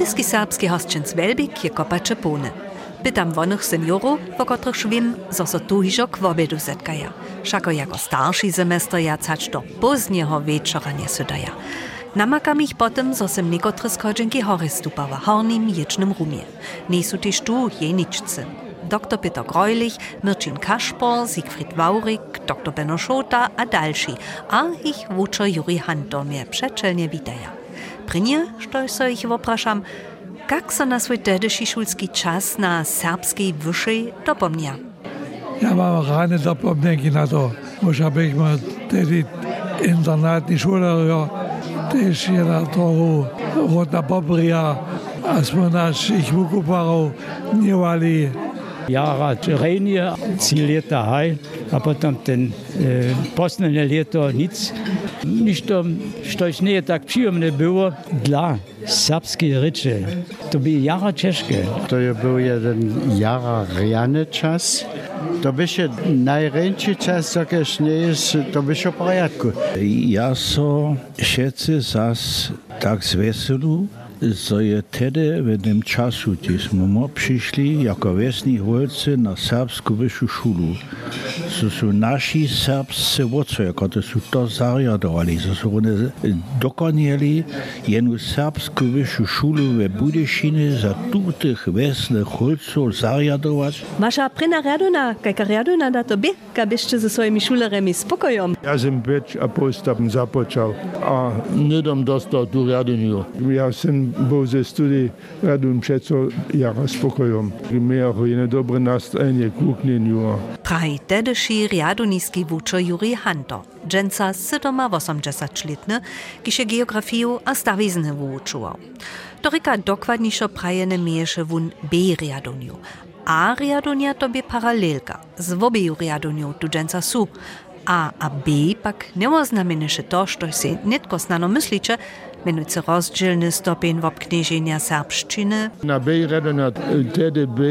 Radyski serbski hosčenc Velbik je kopače pune. Pytam wonych seniorów, po których wiem, zo so tu hižo k obedu zetkaja. Šako jako starší semestr ja cać do poznieho wieczora nie sudaja. Namakam ich potem, zo sem niekotre skodženki hory stupała, hornim ječnym rumie. Nisu też tu jeničce. Dr. Peter Greulich, Mirčin Kašpor, Siegfried Waurik, dr. Benno Schota a další, a ich wučer Juri Hantor mnie przeczelnie witaja. Przy nie, što so ich wopraszam, jak so na swój tedyszy szulski czas na serbskiej wyższej dopomnia? Ja mam rane dopomnienki na to, bo habe ich mal tedy internatní šule, jo, też jedna toho rodna pobria, a jsme našich vukuparov nevali. Jara Renie, trzy lata haj, a potem ten e, posledné leto nic. Nič to, štož nie tak przyjemne było dla serbskiej ryczy. To by jara ciężkie. To był jeden jara rjany czas. To by się najręczy czas, jakiś nie jest, to by się w porządku. Ja so všetci zas tak zveselu, so je tedy v tym czasu, gdzie smo przyszli jako vesni holci na serbsku vyššiu šulu. So su naši serbscy vodcovia, ktorí sú to zariadovali, so su oni dokonali jednu serbsku vyššiu šulu ve Budešine za tutych vesnych holcov zariadovať. Wasza pryna raduna, jaka raduna da to by, kabyście ze swoimi szulerami spokojom. Ja sam već apostapom započal a nedom dostal tu raduniu. Ja sam był ze studii radun přeco jara spokojom. Miał jedno dobre nastrojenie kuknieniu. Prahi tedyszy raduniski wuczer Juri Hantor. Dżęca sydoma 80 letny, kisze geografiu a stawizny wuczuwał. Doryka dokładniejszo prajene miesze wun B-riaduniu. A riadunia to paralelka z wobeju riaduniu tu dżęca su. A a B pak nie oznamenyše to, što si netko znano mysliče, menujúce rozdielny stopień w obknieżenia serbszczyny. Na B raduna tedy B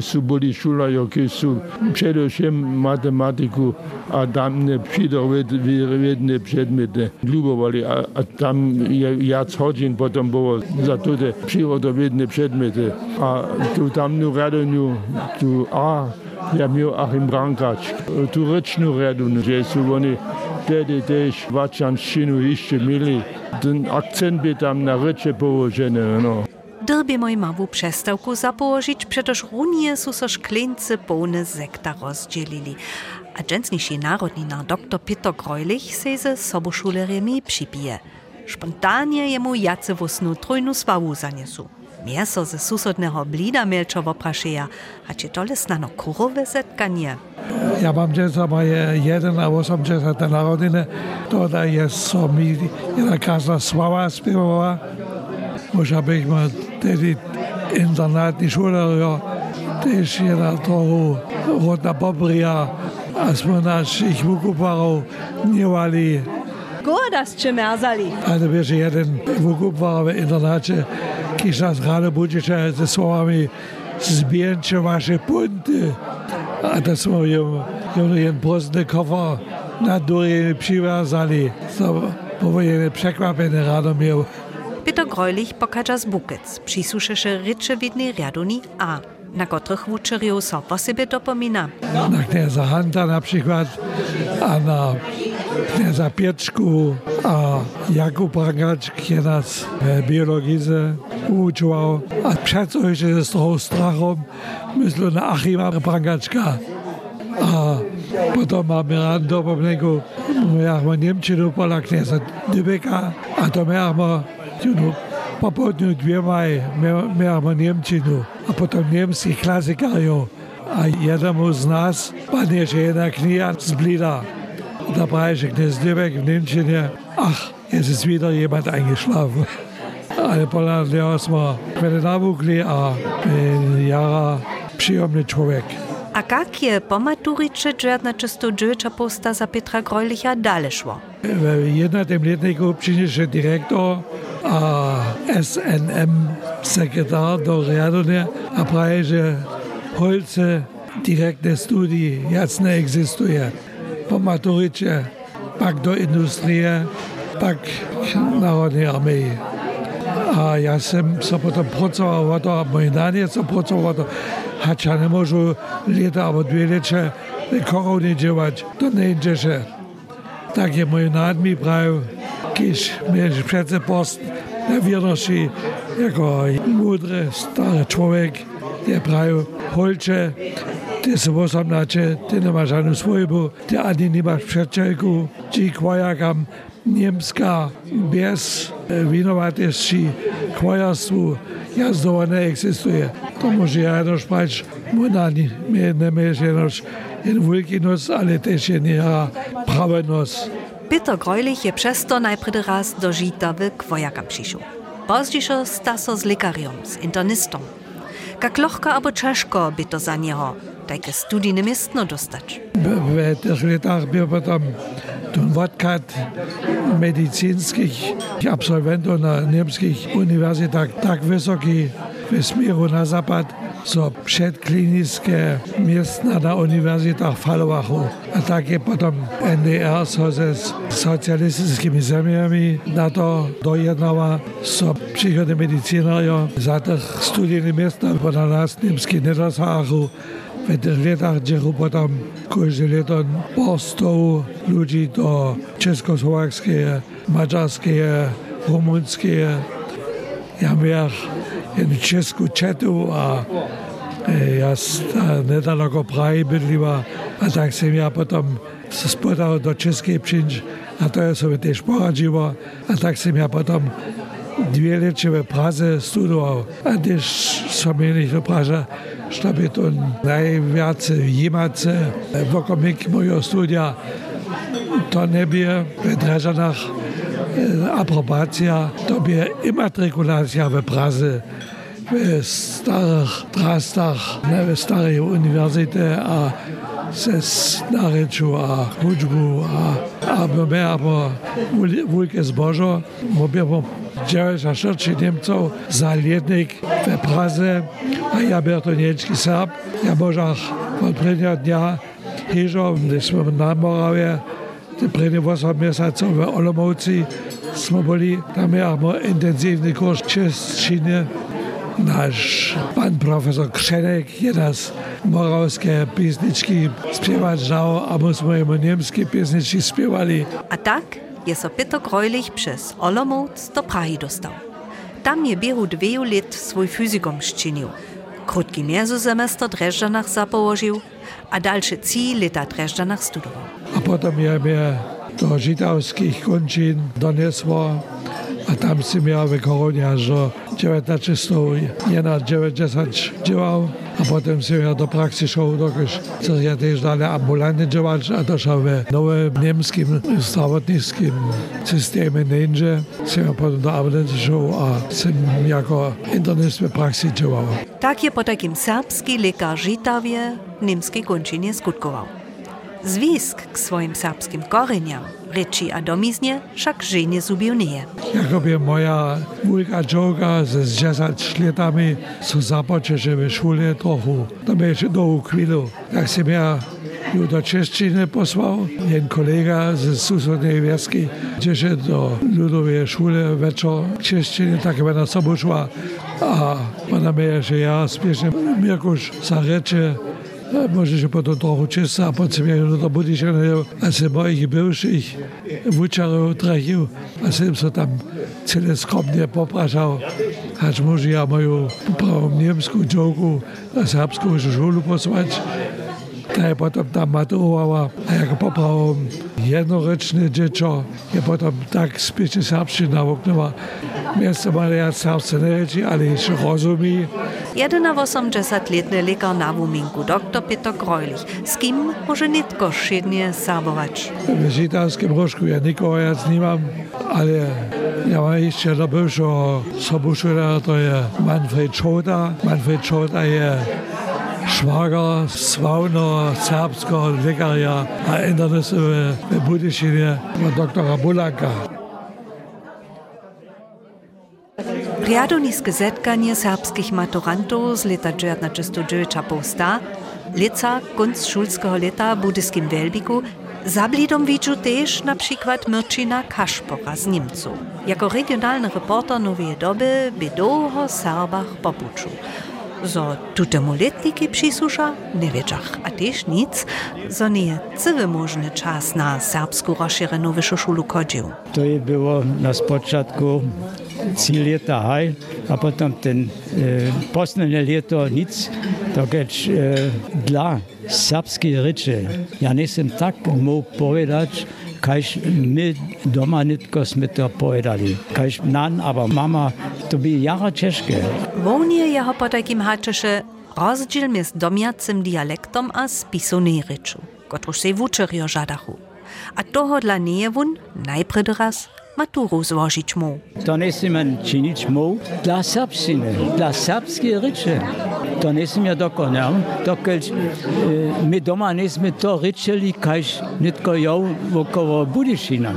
su boli šula, jakie su především matematiku a tam přírodovědné předměty ľubovali a, a tam je viac hodin potom bylo za tuto přírodovědné předměty. A tu tamnu radunu, tu A, ja miał Achim Brankač, tu rečnú radunu, že sú oni tedy tež vačanštinu ešte mili. Ten akcent by tam na reče położony. No. Dyrbie moj mawu przestałku zapołożyć, przecież runie su so szklince pełne zekta rozdzielili. A dżęsniejszy narodnina dr Peter Greulich se ze soboszulerami przypije. Spontanie jemu jace wosnu trójnu sławu zaniesu. Mięso ze susodnego blida mielczo wopraszeja, a czy to lesnano kurowe zetkanie? Ja mam dziecko moje 1 a 80 narodziny, to da jest so mi jedna krásna sława śpiewała. Może byśmy wtedy internatní szule, ja, też jedna toho rodna pobria, a smo našich vukuparov nevali. Godas czy merzali? Ale wiesz, jeden wukupar w internacie, nas rano budzicze ze słowami zbierzcie wasze punty. A to smo ją, ją jeden prostny kofer na przywiązali. To było jeden przekwapiony rano miał. Peter Greulich pokaża z Bukic, przysłuszysze rycze widnej riaduni A, na których wuczeriów so po sobie dopomina. Na knieza Hanta na przykład, a na kniaza Pieczku a Jakuba Gacz, który nas biologizę uczył. A przecuję z tą strachą, myślę na Achima Prangaczka. A potom máme rád do pomneku, máme Nemčinu podľa kniaza Dybeka a to máme popoludňu dviema aj máme Nemčinu a potom nemských klasikárov. A jednému z nás padne, že jedna kniha zblída. Blida. Da brauche kniez Dybek w Niemčinie. Ach, jetzt ist wieder jemand eingeschlafen. Ale pola ja smo kiedy nawukli, a jara przyjemny człowiek. A jak je po maturice dżerna czysto dżewicza posta za Petra Greulicha dalej szło? W jednym letniku przyniesie dyrektor a SNM sekretar do Riadonia a praje, że Polsce direktne studii jac nie egzystuje. Po maturicie, pak do industrie, pak narodnej armii. A ja sam so potom pracoval o to, a môj naniec so pracoval o to, hač ja nemôžu leta alebo dve leče korony dělat, to nejde, že. Tak je môj nád mi prav, když mě přece post věrnosti jako múdry starý člověk, je prav holče, ty se osamnače, ty nemáš žádnou svojbu, ty ani nemáš přečelku, ti kvajakam Niemska bez vinovatejší kvajarstvu jazdowa neexistuje. To może ja jednoż pać, młynani, my nie mieć jednoż in wielki nos, ale też nie prawy nos. Peter Greulich je přesto najpredy raz do žita w kwojakam přišel. Pozdějšo sta so z lekariom, z internistom. Češko by to za něho, takie studijne miestno dostać. W tych latach był potem ten wadkat medycyńskich absolwentów na niemskich uniwersytetach tak wysoki w smiru na zapad, so przedklinické miestna na uniwersytetach falowachu. A tak je potom NDR so ze socjalistycznymi zemiami na to dojednała, so przychody medycynario za tych studijnych miestach, bo na nas niemski nie dosahu, w tych latach dziechu potem każde lato postał ludzi do czeskosłowackie, mađarskie, rumunskie. Ja miał jednu česku četu a ja nedaleko Prahy bydliła, a tak jsem ja potom se spodal do Českej přinč a to je sobie też poradziło, a tak jsem ja potom dwie leče v Praze studoval a też som je nicht do Praže, što by to najviac jimace v okomik mojho studia. To nebie v Drežanách aprobacja, to by immatrikulacja w Praze w starych trastach, w starej uniwersytecie, a se nareču a hudžbu a, a my abo veľké zbožo, my bym 94 Niemcov za lietnik v Praze a ja byl to niečký Serb. Ja možach od prvního dňa hižo, když jsme na Moravě, ty první 8 měsíců v Olomouci jsme byli, tam máme intenzívny kurz češtiny. Náš pan profesor Křenek je nás moravské písničky zpěvat žal a my jsme jemu německé písničky zpěvali. A tak je so Peter Greulich przez Olomouc do Prahy dostał. Tam je biehu dveju let swój fyzikum szczynił. Krótki mezzosemester Dreżdżanach zapołożył, a dalsze trzy lata Dreżdżanach studował. A potem je mnie do židovských končín donesło, a tam si miał w koronie aż do 19 nie na 90 działał, a potem si ja do praxi szedł, dokąd co ja też dalej ambulantnie działać, a to szedł w nowym niemskim zdrowotnickim systemie Ninja, si ja potem do ambulanty szedł, a sam jako internist w praxi działał. Tak je po takim serbski lekar Žitawie w niemskiej kończynie skutkował. Zwisk k swoim serbskim korzeniom, reči a domiznie však ženie zubił nie. Jakoby moja wujka Joga ze 10 latami są započeše w szkole trochu. To mnie jeszcze do ukwilu. Jak się ja ju do posłał, jeden kolega z susodnej wioski, gdzie się do ludowej szkole wieczór Czeszczyny, tak jak na. A mnie, że ja Mirkusz zarecze, Może się potem trochę czysta, a potem ja do się a se moich bywszych wyczarów trafił, a sem się tam tyle skromnie popraszał, aż może ja moją prawą niemską działku, a serbską szkolu posłać. Ta je potem tam maturowała, a jak poprawił jednoręczne dziecko, je potem tak spiesznie serbszczyna nawoknęła. Mjesta Marija Savce nereči ali še rozumi. Jedena osemdesetletne lekar na Vumingu, dr. Peter Grojlich, s kim može netko šednje sabovač. V žitavskem rožku ja nikoho jaz nimam, ali ja ma išče na bivšo sobušura, to je Manfred Čoda. Manfred Čoda je švager, slavno srpsko lekarja, a internet v, v Budišini, doktora Bulanka. Riadoniske zetkanie serbskich maturantów z lata 1909 posta, lica konc szulskiego leta w budyskim Welbiku, Za blidom na przykład Myrczyna Kaszpora z Niemców. Jako regionalny reporter Nowej Doby by długo Serbach popuczu. Zo tutemu letniki przysłusza, nie wiedziach, a też nic, zo nie cały możny czas na serbsku rozszerzoną wyższą szulu chodził. To było na początku trzy lata haj, a potem ten e, posledné leto nic, to keď e, dla serbskiej ryczy, ja nie jestem tak mógł powiedzieć, kaž my doma nitko sme to povedali. Kaž nan, aber mama, to by jara ciężkie. Wonie jeho potajkim haczysze rozdziel między domiacym dialektom a spisonej ryczu, kotruż się wuczerjo żadachu. A toho dla nie wun najpierw raz maturu zložiť mu. To nesíme činiť mu dla srbštiny, dla srbskej reče. To nesmie dokonam, dokiaľ e, my doma nesme to rečeli, kaž netko jo okolo Budišina.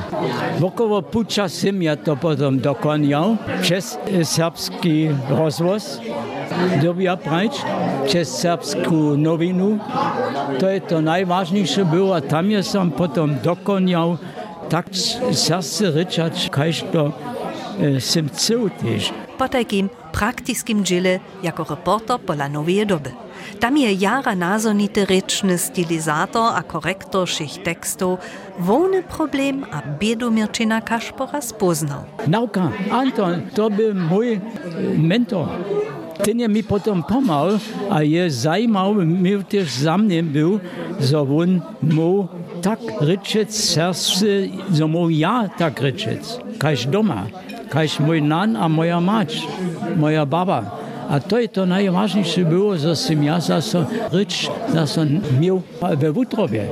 Okolo Puča semja to potom dokonjal, přes e, srbský rozvoz, dobia prajč, přes srbskú novinu. To je to najvážnejšie bylo a tam je som potom dokonjal tak serce ryczać, kaž to e, sim cył też. Po takim praktycznym dziele jako reporter pola nowej doby. Tam je jara nazonity ryczny stylizator a korektor szych tekstów, wolny problem a biedu Kaszpora spoznał. Nauka, Anton, to był mój e, mentor. Ten je mi potem pomagał, a je zajmał, mi też za mnie był, że on tak ryczeć serce, że mógł ja tak ryczeć, kaž doma, kaž mój nan a moja mać, moja baba. A to je to najważniejsze było, że sam ja zase rycz, zase miał we wutrobie.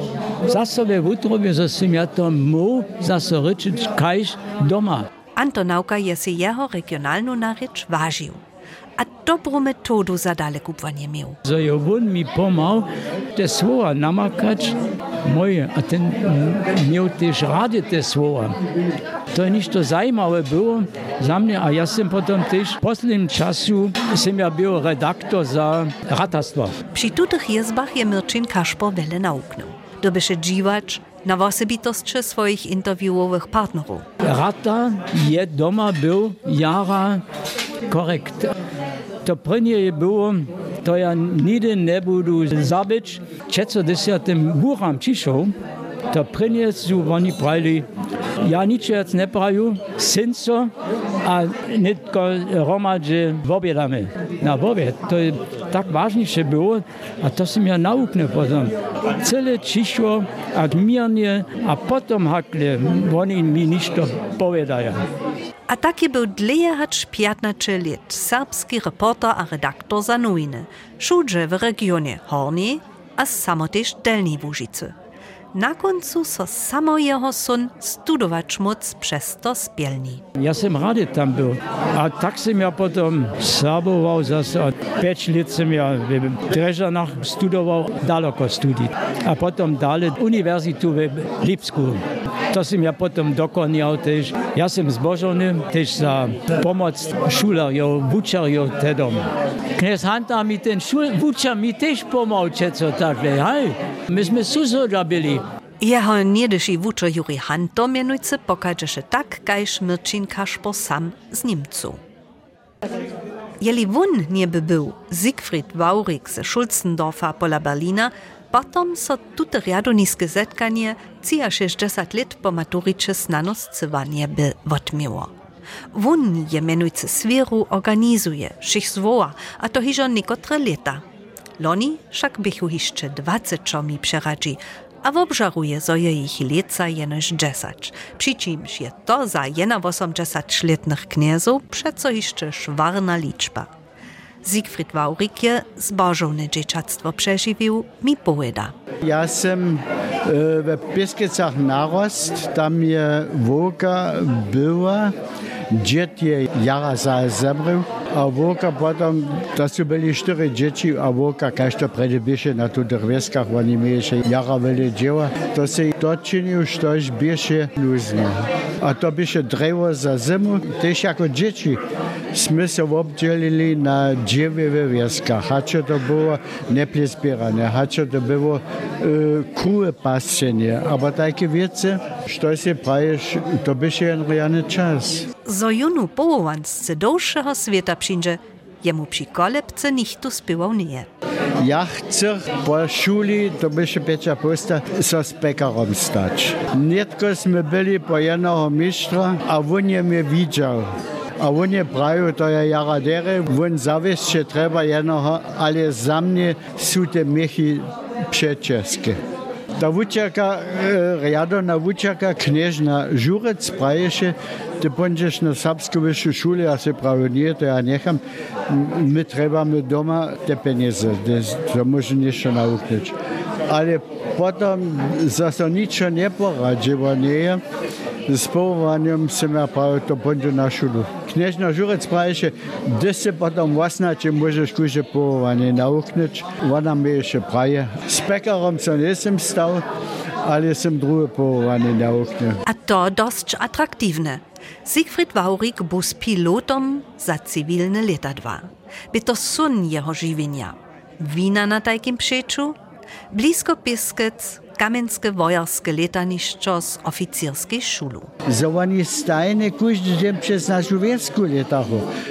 Zase we wutrobie, że sam ja to mógł zase ryczeć, kaž doma. Antonauka je si jeho regionalnu narycz ważył. A dobrą metodu za dalekupwanie miał. Że je on mi pomagał te słowa namakać moje, a ten miał też rady te słowa. To niż to zajímawe było za mnie, a ja sam potem też w poslednim czasu sam ja był redaktor za ratastwo. Przy tutych jezbach je Mirczyn Kaszpor wiele nauknął. Dobysze dziwacz na osobitości swoich interviewowych partnerów. Rata je doma był jara korekt. To prvnie je było, to ja nigdy nie budu zabić. Čeco desetim buram přišel, to prvnie su oni pravili, ja ničec ne praju, synco, a nitko romadže v objedame. Na objed, to je tak ważniejsze było, a to som ja nauknę potem. Cele ciszło, a mirnie, a potom hakle, oni mi nič to povedają. A taki był dlejehacz 15 lat serbski reporter a redaktor za nowiny, wszędzie w regionie Horni a samoteż Delnej Łużycy. Na końcu so samo jeho son studować moc przez to spielni. Ja sam rady tam był, a tak sam ja potem serbował zase od 5 lat sam ja w Dreżanach studował daleko studii, a potem dalej uniwersytetu w Lipsku. To sam ja potem dokonał też. Ja sam zbożony też za pomoc szulerjów, wuczerjów tedom. Knes Hanta mi ten wuczer mi też pomagał, co takle, hej. Myśmy suzo byli. Jeho niedyši wuczer Juri Hanto mianujcy pokaże tak, kajż Mirczyn Kaszpor sam z Niemców. Jeli wun nie by był Siegfried Waurik ze Schulzendorfa pola Berlina, potom so tute riadoniske zetkanie cija 60 let po maturiče znanoscywanie by odmiło. Wun je mianujcy sferu organizuje, šich zwoła, a to hižo niekotre leta. Loni však bychu jeszcze 20 czomi przeradzi, a w obżaruje zo je ich leca jenoż 10. Przy czymś je to za 81 letnych kniezów przeco jeszcze szwarna liczba. Siegfried Waurik je zbożone dzieciactwo przeżywił, mi powiada. Ja sam e, w Pieskicach narost, tam je woka była, dziet je jara zemrył, a woka potem, to byli cztery dzieci, a woka każda predebieše na tu drwieskach, oni mieli jara wiele dzieła, to się doczynił, że bieše luznie. A to byše drevo za zimu, też jako dzieci. Sme se obdzielili na dziewięć wieskach. Hacze to było neplezbierane, hacze to było y, kruhe pasčenie. Aber takie wiece, što si praješ, to byše jen rejany czas. Zo junu połowansce dłuższego świata przyjdzie, jemu przy kolebce nichtu spywał nie. Ja chcę po szuli, to byše Pecia Posta, so z pekarom stać. Nietko sme byli po jednego mistrza, a on je mnie widział. A on je prawił, to je jaradery, on zawiesz się trzeba jednego, ale za mnie są te miechy przeczeskie. Ta wučaka, riadona wučaka, kniežna Žurec praješe, ty będziesz na serbską wyższą szulę, ja się prawie nie, to ja niecham. My trebamy doma te pieniądze, to może jeszcze nauczyć. Ale potem za to nic nie poradziło, nie. z povolanjem sem ja pravi to pondu na šulu. Knežna Žurec pravi še, da se potem vasna, če možeš kuže povovanje naukneč, ona mi je še pravi. S pekarom se nisem stal, ali sem druge povovanje nauknil. A to dosti atraktivne. Siegfried Waurik bus pilotom za civilne letadva. Bi to sun jeho živinja. Vina na tajkim pšeču, blisko piskec kamenskie wojarskie letaniszczo z oficjerskiej szulu. Za oni stajne każdy dzień przez naszą.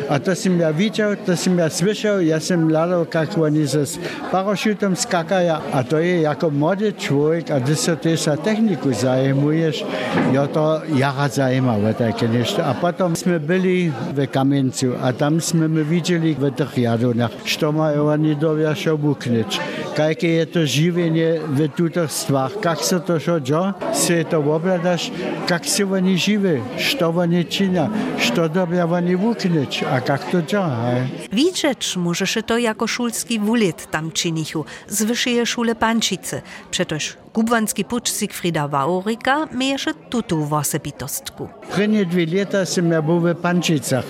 A to sam ja widział, to sam ja słyszał, ja sam ladał, jak oni z paraszutem skakają. A to je jako młody człowiek, a ty się też techniku zajmujesz, ja to jara zajmowało takie nieszto. A potem jsme byli w Kamencu, a tam jsme my widzieli w tych jadunach, co mają oni do buknąć. Jakie je to żywienie w tutych stwach, jak się to що dzieje, się to obladasz, jak się oni żywe, co oni czynią, co dobrze oni wuknąć, a jak to dzieje. Widzieć możesz to jako szulski wulet tam czynichu, z wyższej szule Pančice. Przetoż kubwanski pucz Siegfrieda Waurika miejesze tutu w osobitostku. První dvě leta jsem já byl v Pančicách.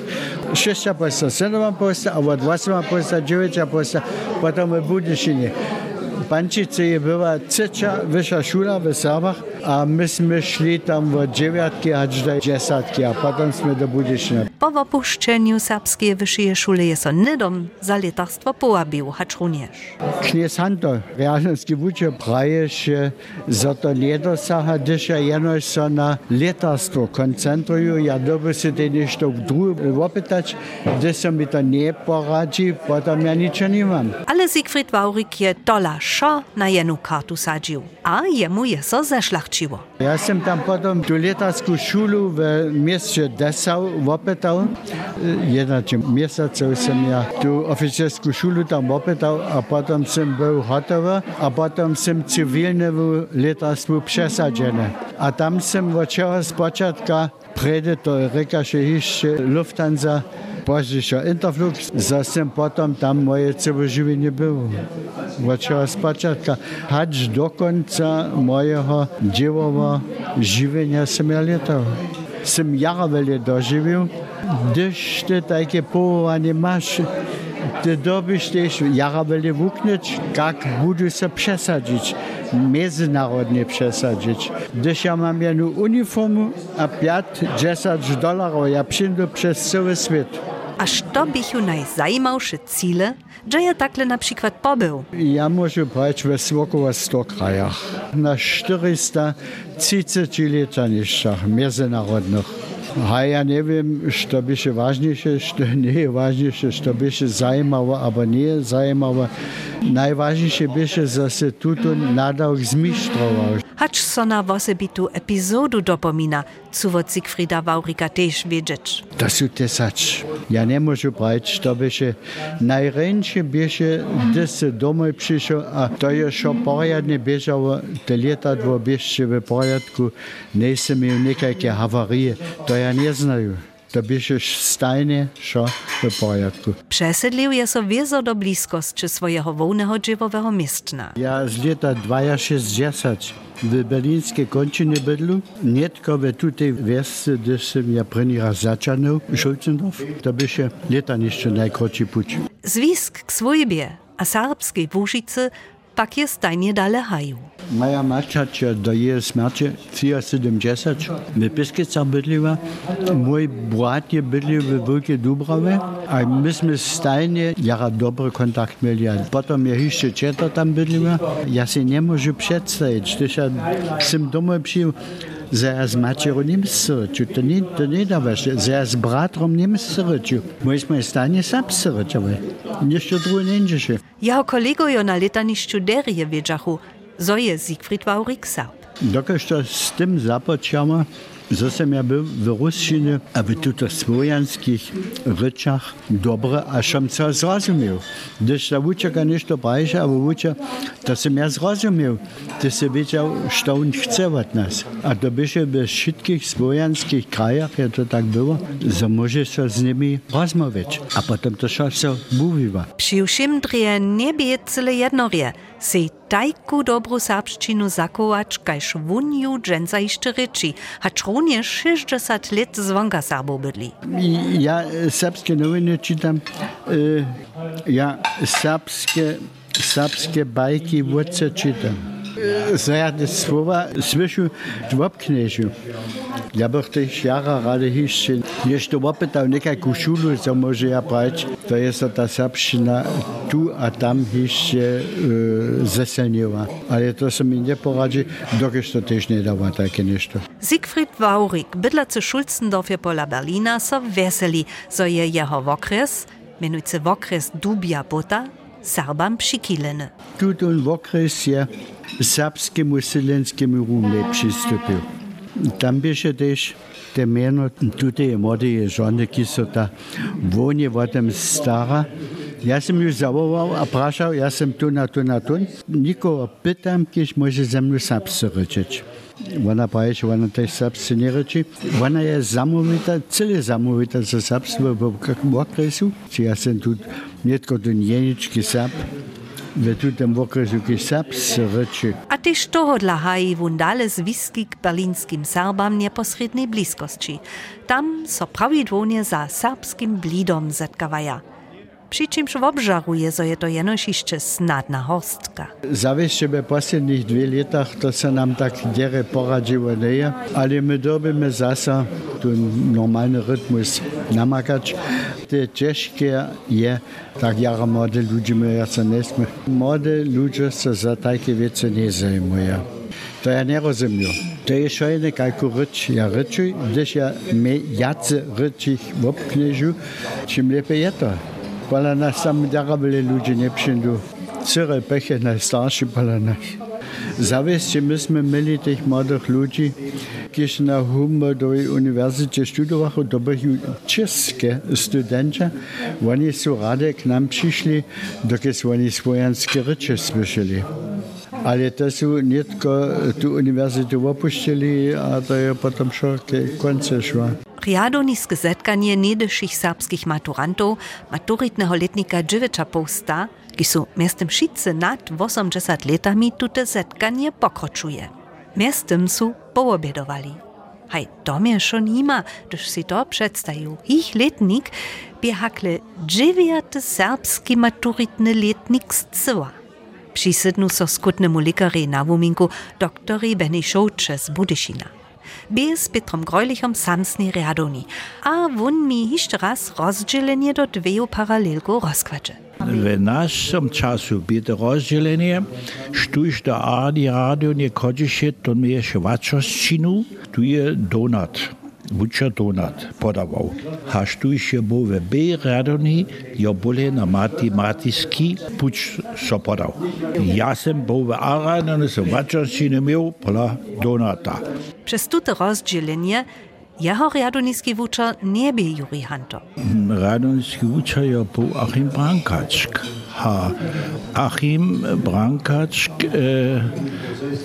Šestá posta, sedmá posta, a od osmá posta, devětá posta, potom v Budyšině. Pančice je byla třetí vyšší škola v Sábach a my jsme šli tam od dziewiętki až do desátky a potom jsme do Budyšina. Po opuszczeniu serbskiej wyższej szule jest on nydom za letarstwo połabił, hacz również. Hanto, realnostki wuče praje, že za to nedosaha, když ja jenož so na koncentruju, ja doby si te nešto druge opytać, když se mi to nie poradzi, potom ja ničo nemám. Ale Siegfried Waurik je dola szo na jedną kartu sadził, a jemu je so zeszlachciło. Ja sam tam potom tu letarsku šulu w mieście Dessau opytał. Jenacie miesaców sam ja tu oficersku šulu tam opytał, a potom sam był gotowy, a potom sam cywilny w letarstwu przesadzony. A tam sam od z początka prede to reka się jeszcze Lufthansa Zase potom tam moje celé živění bylo. Od čeho zpočatka, až do konca mojeho děvového živění jsem já letal. Jsem jara velmi doživil, když ty také povolání máš, ty dobíš też jara velmi vuknąć, jak budu se przesadzić, międzynarodnie przesadzić. Když ja mam jedną uniformu, a 5-10 dolarów, ja przyjdę przez cały świat. A što bichu najzajmałsze cile, że ja takle na przykład pobył? Ja muszę powiedzieć w około 100 krajach. Na 430 letaniszczach międzynarodnych. A ja ne vem, što bi še važnejše, što nije važnejše, što bi še zajmavo, abo nije zajmavo. Najvažnejše bi še, da se tudi nadal zmištroval. Hač so na vosebitu epizodu dopomina, cuvot Sigfrida Vaurika tež vedžeč. Da so te sač. Ja ne možu praviti, što bi še najrenše bi še, da se domov prišel, a to je še porjadne bežalo, te leta dvo bi še v porjadku, nisem imel nekaj havarije, to je ja nie znaju. To bierzesz stajnie, co do porządku. Przesedlił je so wiezo do bliskości swojego wolnego dziewowego miestna. Ja z lata 260 w berlińskiej kończynie bydlu, nie tylko w tej wiosce, gdzie się ja prynny raz zaczynał, Schulzendorf, to by się lata jeszcze najkrótszy puć. Zwisk k swojbie, a serbskiej Wóżycy pak je stajnie dale haju. Moja mačač do jej smrti 73 v Piskicach bydliła. Mój brat je bydlił w Wielkiej Dubrawie, a myśmy stajnie jara dobry kontakt mieli. Potem je jeszcze czeta tam bydliła. Ja się nie mogę przedstawić, gdyż ja jsem domov przyjechał, Zdaj z mačjo nimsrču, to ni, to ni dobro, zdaj z bratom nimsrču, moj smo stanje sam srčave, nišče drugo nenžeše. Ja, kolego jo na letanišču Derije vedžahu, zo je Siegfried Vaurik sam. Dokaj što s tem započamo, som ja był w Ruszczynie, a w tutych słowiańskich ryczach dobre, a som co zrozumiał. Gdyż ta uczeka nešto brajsza, a uczę, to som ja zrozumiał. Ty się wiedział, co on chce od nas. A to byście we wszystkich słowiańskich krajach, jak to tak było, że możesz się z nimi rozmawiać. A potem to się mówiła. Przy všim drije niebie cyle jednorje, sej tajku dobru srpščino zakovač, kajš vunju dženzajšče reči, hač ronje 60 let zvonga sabo bili. Ja srpske novine čitam, e, ja srpske, srpske bajki vodce čitam. Zajadne słowa słyszę w obknieżu. Ja bych tych jara rady jeszcze, jeszcze opytał niejaką szulu, co może ja brać, to jest to ta serbszczyna tu a tam jeszcze e. Ale to se mi nie poradzi, dokąd to nie dało takie nešto. Siegfried Waurik, bydlacy Schulzendorfie pola Berlina, so veseli, zo je jeho okres, menujce okres Dubia Bota, Serbam przykileny. Tutaj w okres je serbskiemu sylenskiemu rumle przystąpił. Tam bysze też te miano tutaj młode żony, ki są ta wonie stara. Ja sam już zawołał, a praszał, ja sam tu na tu na tu. Nikogo pytam, może ze mną serbscy. Ona prawie, że ona też serbscy nie jest zamówita, cyle zamówita ze serbstwa w okresu. Ja sam tu nie tylko tu jeniczki serb, w tym okresu, kiedy serbscy ryczy. A tyż toho dla haji wundale zwiski k berlinskim Serbam nieposrednej bliskości. Tam so prawidłonie za serbskim blidom zetkawaja. Przy czymś w obżaruje, je to jenoś jeszcze snadna horstka. Zawieszcie w posledních dwie latach to se nam tak dziere poradziło nie, ale my dobimy zasa tu normalny rytmus namakać. Te ciężkie je, tak jara młode ludzie my ja nie sme. Młode ludzie se za takie wiece nie zajmują. To ja nie rozumiem. To jest szojne, kako rycz, ja ryczu, gdyż ja jacy ryczich w obknieżu, czym lepiej to. Pola nas tam darabyle ludzie nie przyjdą. Cyre peche najstarsi pola nas. Zawieście myśmy mieli tych młodych ludzi, którzy na Humboldtowej Uniwersytecie studowali, to byli czeskie studenci. Oni są rady k nam przyszli, dokąd oni swojanskie rycze słyszeli. Ale to są nie tu uniwersytet opuścili, a to je potem szorkie końce szło. Riadoniske zetkanie niedeších serbskich maturantov maturitného letnika Dživeča Posta, ki sú miestem šice nad 80 letami tute zetkanie pokročuje. Miestem sú poobedovali. Haj, to mnie šo nima, gdyż si to przedstawił. Ich letnik by hakle dziewiaty serbski maturitny letnik z cyła. Przysednu so skutnemu lekarej na wuminku doktori Beniszocze z. Bez Petrom Grojlichom samsni riadoni, a wun mi jeszcze raz rozdzielenie do dveju paralelku rozkładzie. W naszym czasu było rozdzielenie, sztuś do Adi radio nie kodzisze, to my jeszcze waczoscinu, tu je donat. Wučer donat podawał. Haš tu jeszcze był w B radoni, ja bole na matematyski puć so podał. Ja sam był w A radoni, so waczoscinu miał, pola donata. Przez tute rozdzielenie jeho riadoniski wučer nie by Juri Hanto. Radonski uczę ja był Achim Brankaczk. Ha, Achim Brankaczk, e,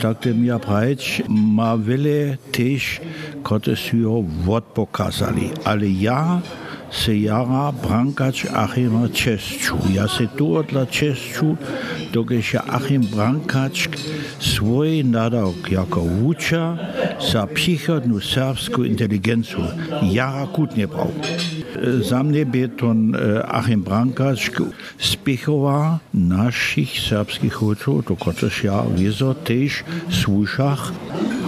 tak dem ja prać, ma wiele też, kote su jo wod pokazali. Ale ja se jara Brankacz Achima Czeszczu. Ja se tu dla Czeszczu, dokąd się Achim Brankacz svoj nadawk jako wuča za přichodnu serbsku inteligenciju jara kutnje brał. Za mnie to Achim Brankač spichowa naszych serbskich uczów, to chociaż ja wieso też słuszach,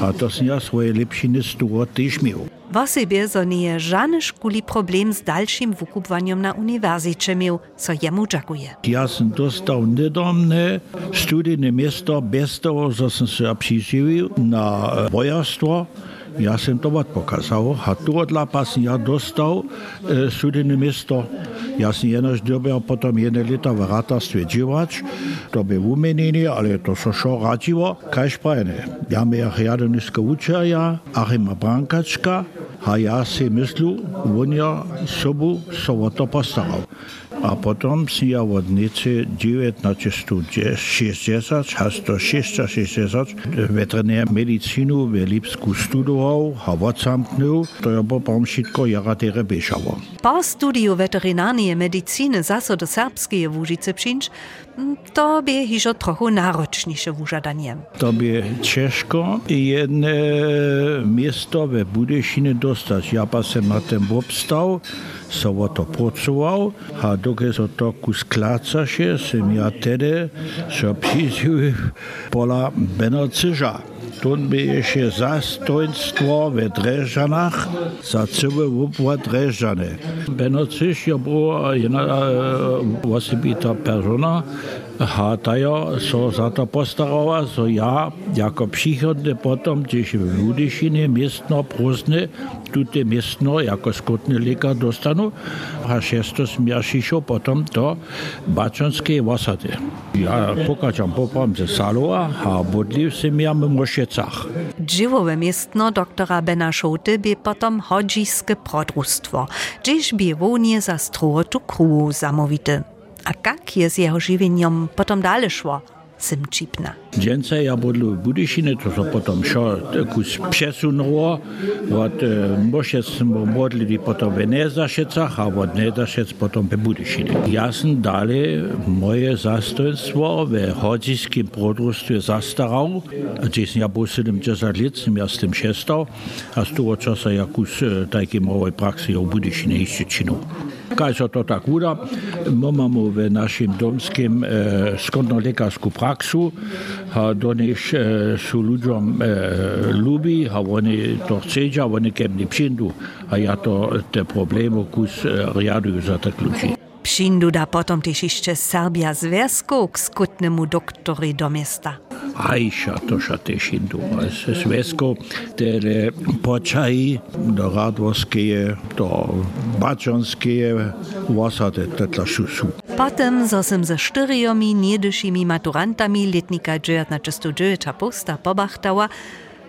a to ja swoje lepšiny z toho też miał. Vosebje so nije žane škuli problem s daljšim vukupovanjem na univerzi čemil, so jemu džakuje. Ja sem dostal nedavne studijne mesto bez toho, da sem se ja obšiživil na eh, vojarstvo. Ja sam to pokazał, a tu dla pas ja dostał e, studijne miejsce. Ja sam jenoś dobiał potem jedne lata w ratarstwie działać. To by umienienie, ale to so šo radziło, kaž prajne. Ja miał jadoniska uczenia, Achima Brankaczka, a si myslel, on ja sobu so o to postaral. A potom si ja od nice 1960 až do 660 veterinär medicínu v Lipsku studoval a odsamknul, to je potom všetko jara tere bešalo. Po studiu veterinárnej medicíny zase do serbskeje Łužice přinč, to by hižo trochu náročnější vyžadanie. To by Češko jedné město ve Budešine dostať. Ja pa sem na ten obstav, som o to pracoval a dokud sa to kus klácaše, som ja tedy sa přizil pola Benociža. To by ešte zastojstvo ve Drežanách za celé obvod Drežane. Benociž je bola jedna osobitá persona, a tajo so za to postarała, so ja jako przychodny potom, gdzieś w Ludyšinie miestno próżny, tutaj miestno jako skutny lekar dostanu, a šesto smiašišo potom do Bačanskiej osady. Ja pokačam popam ze Salova a bodliv sem ja w Mošecach. Dziwowe miestno doktora Bena Schote by potom hodziskie prodrustwo, gdzieś by wonie za strotu kruhu zamówite. A jak je z jeho živenjem potom dalej szło? Symčipna. Džence ja budlu v Budišine, to so potom šo kus přesunulo, od Mošec smo modlili potom v Nezašecach a od Nezašec potom v Budišine. Ja sam dalej moje zastojstvo v hodziskim prodrustwie zastaral, gdzie ja był 70 lat, som ja s tym šestal, a z toho časa ja kus tajky mojej praxi v Budišine ešte činul. Kaj so to tak uda, mamy w naszym domskim e, skądną lekarską praksu, a do nich e, są ludziom e, lubi, a oni to chcą, a oni kem nie przyjdą, a ja to te problemy kus e, riaduję za tak ludzi. Přindu da potom jeszcze Serbia związku k skutnemu doktori do miasta. Ajša, to še tež hindu. Svesko, tere počaji do Radvorskeje, do Bačanskeje, vasate tetla šusu. Potem, zo sem ze štyriomi niedyšimi maturantami letnika 1909 posta pobachtała,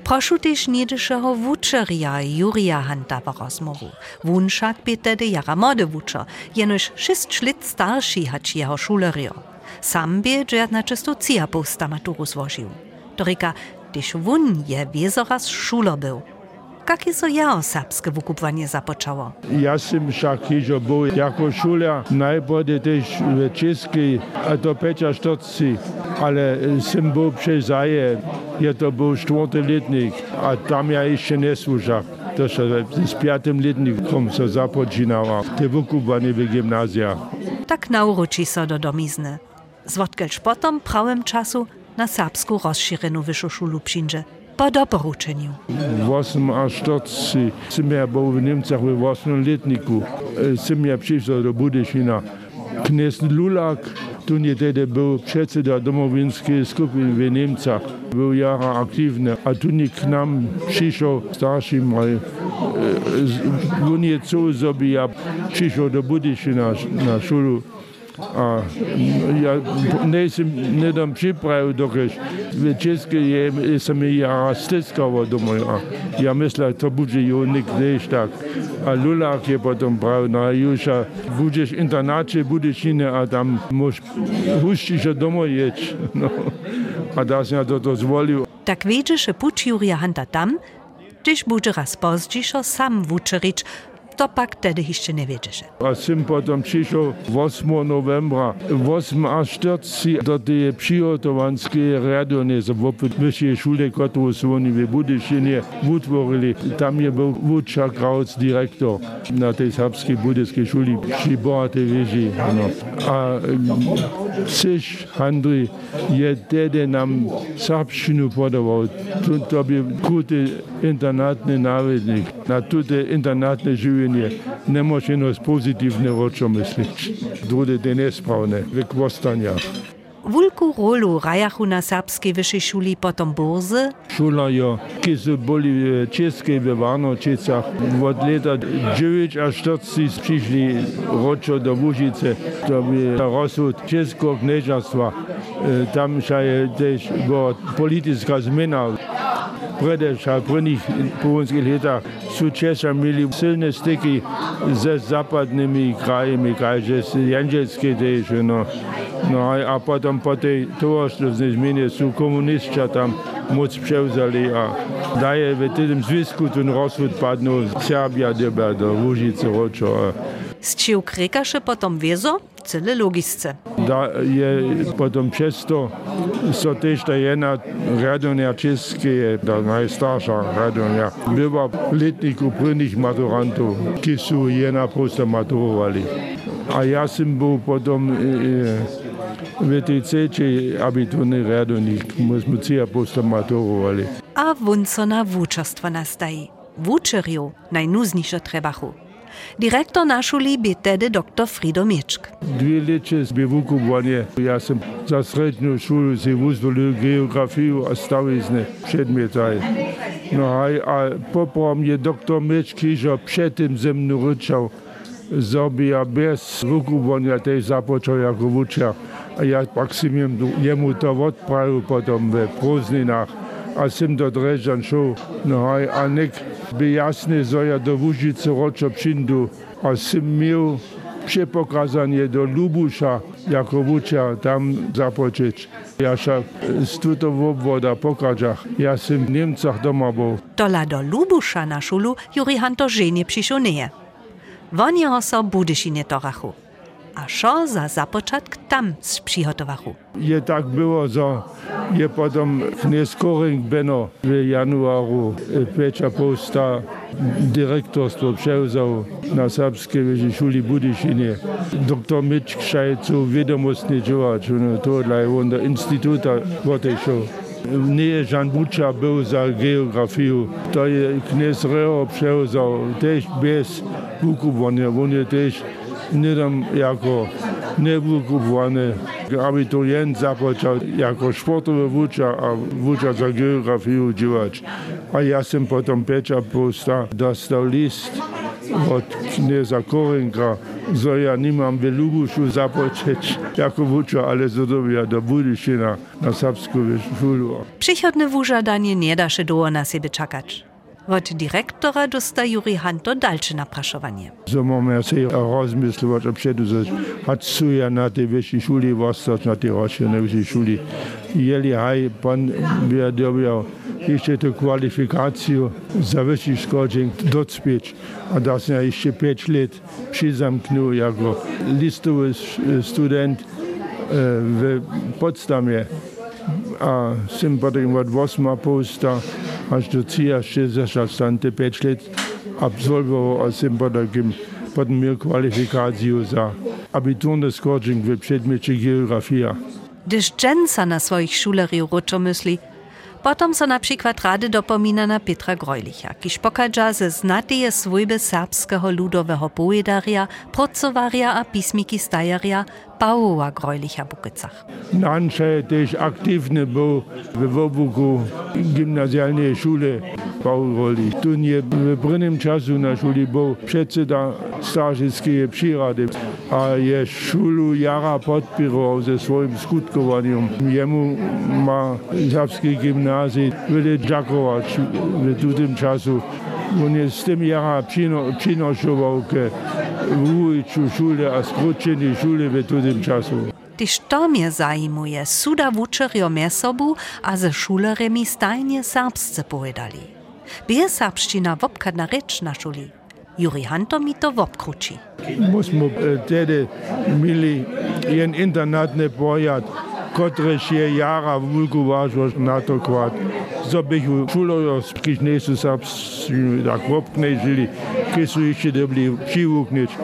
Prošu też niedyszego wuczeria Jurija Hanta w rozmowu. Wunszak by tedy jara młody wuczer, jenoż sześć lat starszy hać jeho szulerio. Sam by 1900 posta maturu złożył. Dorika, gdyż wun je wiezoraz szuler był. Jakie so jeho serbskie wykupwanie zapoczęło? Ja sam však hižo był jako szuler, najpierw też w czeskiej, a to Pecia Sztocci, ale sam był przezaje, je to był czwarty letnik, a tam ja jeszcze nie służę. To się z piątym letnikiem się zapoczynała, te wykupwanie w gimnazjach. Tak nauruči so do domizny. Zwodkelž potom prawem czasu na serbsku rozširenu wyższą szulu przyjdzie. Po doporučeniu. W 8 a 40 sam ja był w Niemcach w 8 letniku. Sam ja przyszedł do Budyszina. Knes Lulak, tu nie był przedseda domowinskiej skupiny w Niemcach. Był jara aktywny, a tu nie k nam przyszedł starszy moj. On co ja przyszedł do Budyszina na szulu. A, ja, nisam, ne dam pripravu dok večeske je, sam je ja stiskao domoj. A, ja mislim, to bude ju nikdeš tak. A lulak je potom prav na juša. Budeš internače, budeš ine, a tam moš huščiš domoj ječ. No. A da sam ja to dozvolil. Tak veđe še puč Jurija Hanta tam, gdyż budżera spozdziszo sam Vučerić to pak tedy nie wiedzieć. A jsem potom přišel 8. novembra 48 do tej přihotovanské radonice v vyššej šule, ktorú sú oni v Budyšinie utvorili. Tam je byl Vúča Krauc direktor na tej srbskej budyskej šuli při bohatej věži. No. A Siš Handry je tedy nám srbštinu podaval. To, by krute internátny návednik. Na tuto internátne živenie Slovenije ne možemo pozitivne očome sliči, druge nespravne, vekvostanja. Vulku rolu rajahu na srpski višji šoli potom borze. Šolajo, ki so bili eh, českej v Varnočicah, od leta 1940 prišli ročo do Vužice, da bi razsud česko knežastva. Eh, tam še je tež politična zmena vrede Šalpunih pogonskih letah su česa er imeli silne stiki z zapadnimi krajimi, kaj že s Janželske teže. Er no. No, a potom po tej tovaroštvozni zmeni su komunističa tam moc prevzali a da je er v tem zvisku ten razvod padnul Srbija, Debeda, Ružice, Ročo. S čim krekaše potom vezo? cele logisce. Da je potem često so te štejena radovnja čest, ki je najstarša radovnja, bila letnik prvih maturantov, ki so je naprosto maturovali. A jaz sem bil potem eh, VTC, če je abiturni radovnik, mi smo cija posto maturovali. A vunco na vučarstvo nastaji. Vučerju najnužnejše trebahu. Dyrektor na szuli by tedy dr Frido Mieczk. Dwie lecie z wykupowanie. Ja sam za srednju šulu si uzvolil geografiju a stavizne predmetaj. No a, a poprom je doktor Meč Kižo predtem ze mnou rečal, zobia bez vykupovania tej započal jako vučer. A ja pak si jemu to odpravil potom v Prozninách a sem do Drežan šel. No a, nek by jasne, zo ja do Vužice ročo přindu a sem miel przepokazanie do Lubuša jako vučer tam započeć. Ja ša z tuto obvoda pokažach. Ja sem v Nemcach doma bol. Dola do Lubusza na szulu Juri Hanto żenie przyszło nie. Woni ho so Budyšinie torachu. A szo za započatk tam sprzygotowachu. Je tak było, że je potom kniez Koring Beno w januaru Pecza Posta dyrektorstwo przewzał na serbskiej szuli Budyšinie. Doktor Mitch Szajcu wiadomostnie działać, no to dla do instytuta odeszł. Nie Jan Bucza był za geografię, to je Reo przewzał też bez wykupowania, on je też nie tam jako niewykupowany abiturient zapoczął jako sportowy wucza, a wucza za geografię działać. A ja sam potem Pecza Posta dostał list od knieza Korinka, że ja nie mam w Lubuszu zapocząć jako wucza, ale zadobia do Budyszina na serbską szulu. Przychodne wużadanie nie da się długo na siebie czekać. Od dyrektora dosta Juri Hanto dalsze napraszowanie. So mamy się rozmyslować, hat suja na tej wyższej szuli wostać, na tej rocznej wyższej szuli. Jeli haj, pan by dobiał jeszcze tę kwalifikację za wyższy skoczeń docpieć, a da się jeszcze 5 lat przyzamknął jako listowy student e, w podstawie. A sem potem od 8 posta až do 63 stante 5 let absolvoval a sem potem, potem miał kwalifikację za abiturny skoczing w przedmiocie geografia. Gdyż dżęca na swoich szuleriów roczo myśli, potom so na przykład rady dopomina na Petra Grojlicha, kiż pokaża ze znatyje swojby serbskiego ludowego poedaria, procowaria a pismiki stajaria Pawła Grojlicha Bukycach. Nanče też aktywny był w obuku gimnazjalnej szule Paul Roli. Tu nie w prvnym czasu na szuli był przedseda starzyckiej przyrady, a je szulu jara podpierał ze swoim skutkowaniem. Jemu ma serbskiej gimnazji wiele dziakować w tym czasu. on je s tem ja občino, občinošovalke Vujiću šule, a skročeni šule v tudim času. Tyž to mnie zajmuje, suda wuczerjo mje sobu, a ze šuleremi stajnie serbsce pojedali. Bie serbština wopkadna reč na šuli. Juri Hanto mi to wopkruči. Musimo eh, tede mili jen internatne pojad. Kotrešje jara vulguvažoš na to kvat. Zobih šulojo skišnesu sapsi, da kvopkne žili, ki so jih še dobili šivuknič.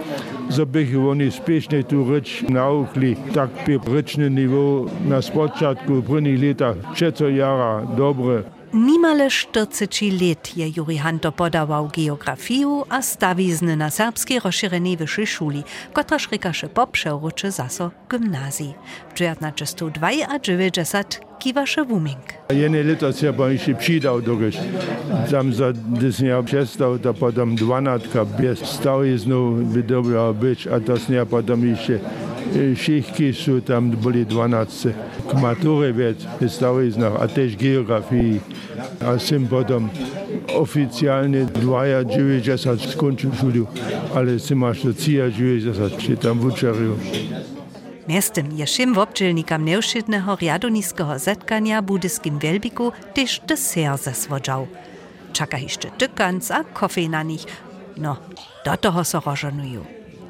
Zobih oni spešne tu reč naukli, tak pe rečni nivo na spočatku v prvnih letah, še co jara, dobre. Nimale 40 let je Juri Hanto podawał geografiu a stawizny na serbskiej rozszerzenej wyższej szuli, kotraż rykasze po przeuroczy zaso gimnazji. W 1992 kiwasze Wuming. Jedne leto się pan jeszcze przydał dogoś. Tam za dysnia przestał, to potem dwanatka bez stał jest znowu by dobrał być, a to nie potem jeszcze Schichtki są tam byli 12. K matury więc stał jest noch, a też geografii. A sym potem oficjalnie dwaja 90 skończył szulu, ale sym aż do cija 90 się tam uczerił. Miestem je šim wobdźelnikam neušitného riadoniskiego zetkania budyskim Welbiku też deser zeswodzał. Czaka jeszcze tykanc a kofej na nich. No, do toho so rożonuju.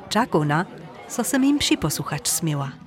Czakuna, so se im przyposłuchać smiała.